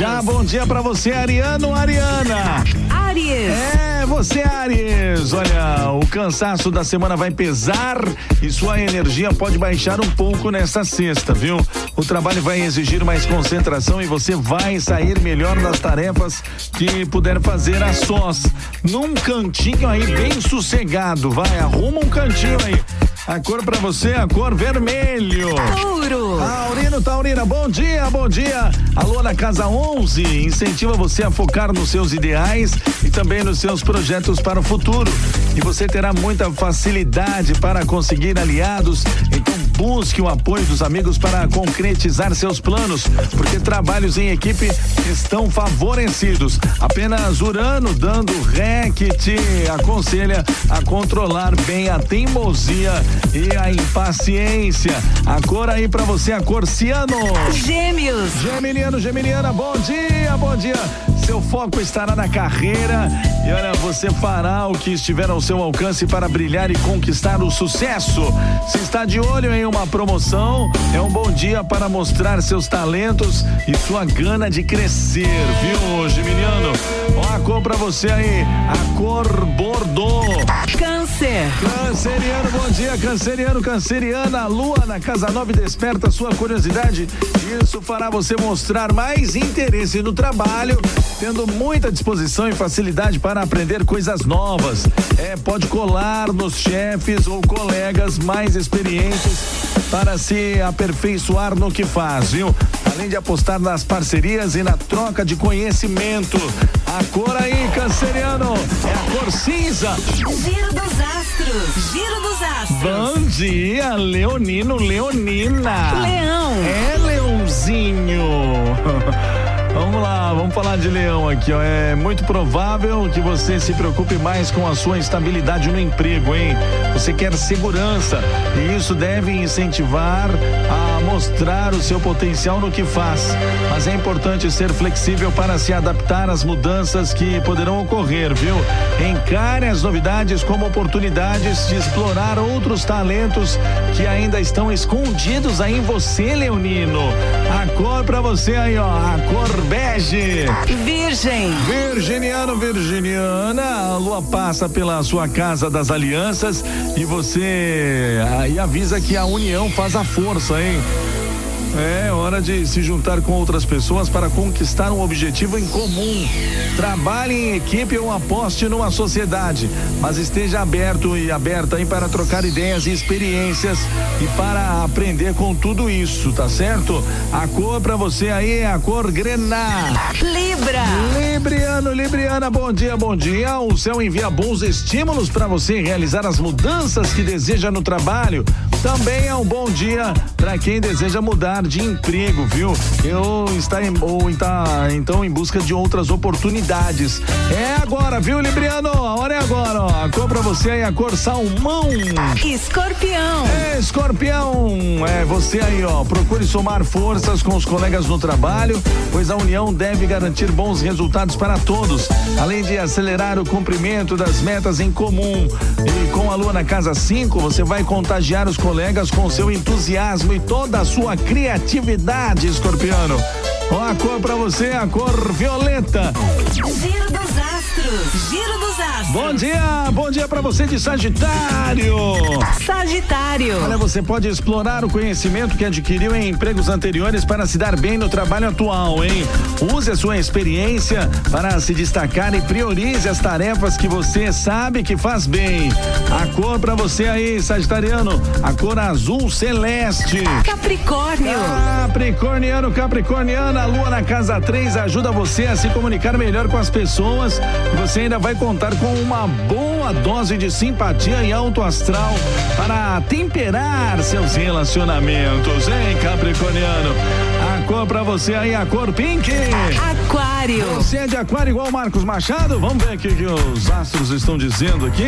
Já bom dia pra você, Ariano, Ariana. Aries. É, você, Aries. Olha, o cansaço da semana vai pesar e sua energia pode baixar um pouco nessa sexta, viu? O trabalho vai exigir mais concentração e você vai sair melhor nas tarefas que puder fazer a sós. Num cantinho aí bem sossegado, vai, arruma um cantinho aí. A cor pra você, a cor vermelho. Touro. Taurino, Taurina, bom dia, bom dia. Alô na Casa 11 incentiva você a focar nos seus ideais e também nos seus projetos para o futuro. E você terá muita facilidade para conseguir aliados. Busque o apoio dos amigos para concretizar seus planos, porque trabalhos em equipe estão favorecidos. Apenas Urano dando ré que te aconselha a controlar bem a teimosia e a impaciência. A cor aí pra você, a cor ciano. Gêmeos. Geminiano, Geminiana, bom dia, bom dia. Seu foco estará na carreira e olha, você fará o que estiver ao seu alcance para brilhar e conquistar o sucesso. Se está de olho em uma promoção, é um bom dia para mostrar seus talentos e sua gana de crescer, viu, Geminiano? Ó, a cor pra você aí, a cor Bordeaux. Câncer. Canceriano, bom dia, canceriano, canceriana. A lua na casa 9 desperta sua curiosidade. Isso fará você mostrar mais interesse no trabalho, tendo muita disposição e facilidade para aprender coisas novas. É, pode colar nos chefes ou colegas mais experientes para se aperfeiçoar no que faz, viu? Além de apostar nas parcerias e na troca de conhecimento. A cor aí, canceriano, é a cor cinza. Giro dos astros. Giro dos astros. Bom dia, Leonino, Leonina. Leão. É, Leãozinho. Vamos lá, vamos falar de leão aqui, ó. É muito provável que você se preocupe mais com a sua estabilidade no emprego, hein? Você quer segurança e isso deve incentivar a mostrar o seu potencial no que faz. Mas é importante ser flexível para se adaptar às mudanças que poderão ocorrer, viu? Encare as novidades como oportunidades de explorar outros talentos que ainda estão escondidos aí em você, Leonino. A cor pra você aí, ó, a cor bege. Virgem. Virginiano, Virginiana, a lua passa pela sua casa das alianças e você aí avisa que a união faz a força, hein? É hora de se juntar com outras pessoas para conquistar um objetivo em comum. Trabalhe em equipe ou aposte numa sociedade, mas esteja aberto e aberta aí para trocar ideias e experiências e para aprender com tudo isso, tá certo? A cor para você aí é a cor grená. Libra. Libriano, Libriana, bom dia, bom dia. O céu envia bons estímulos para você realizar as mudanças que deseja no trabalho. Também é um bom dia para quem deseja mudar de emprego, viu? Eu está em, ou está então em busca de outras oportunidades. É agora, viu, Libriano? A hora é agora, ó. A cor para você aí, a cor salmão. Escorpião. É, escorpião, é você aí, ó. Procure somar forças com os colegas no trabalho, pois a união deve garantir bons resultados para todos, além de acelerar o cumprimento das metas em comum. E com a lua na casa 5, você vai contagiar os colegas com seu entusiasmo e toda a sua criatividade, escorpiano. Ó, a cor pra você a cor violeta. Giro dos astros. Giro dos astros. Bom dia, bom dia pra você de Sagitário. Sagitário. Olha, você pode explorar o conhecimento que adquiriu em empregos anteriores para se dar bem no trabalho atual, hein? Use a sua experiência para se destacar e priorize as tarefas que você sabe que faz bem. A cor para você aí, Sagitariano, a cor azul celeste. Capricórnio. Capricorniano, Capricorniana, a lua na casa 3 ajuda você a se comunicar melhor com as pessoas. Você ainda vai contar com uma boa dose de simpatia e alto astral para temperar seus relacionamentos, hein, Capricorniano? A cor pra você aí, a cor pink. Aquário. Você é de aquário igual Marcos Machado? Vamos ver o que, os astros estão dizendo aqui.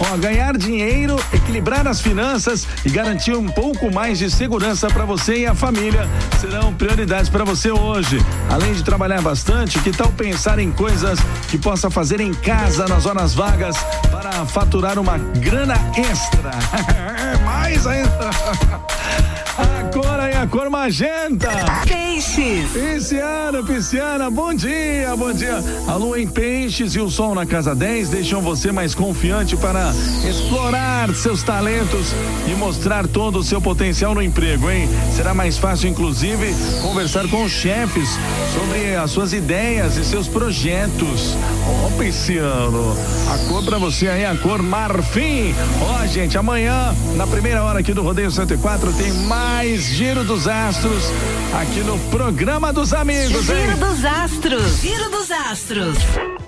Ó, ganhar dinheiro, equilibrar as finanças e garantir um pouco mais de segurança para você e a família serão prioridades para você hoje. Além de trabalhar bastante, que tal pensar em coisas que possa fazer em casa nas horas vagas para faturar uma grana extra? mais ainda. A cor a cor magenta. Peixes. Pisciana, Pisciana, bom dia, bom dia. A lua em peixes e o sol na casa 10 deixam você mais confiante para explorar seus talentos e mostrar todo o seu potencial no emprego, hein? Será mais fácil, inclusive, conversar com os chefes sobre as suas ideias e seus projetos. Ó, Pisciano, a cor pra você aí, a cor marfim. Ó, gente, amanhã, na primeira hora aqui do Rodeio 104, tem mais Giro dos Astros aqui no programa dos amigos, Giro hein? dos Astros. Giro dos Astros.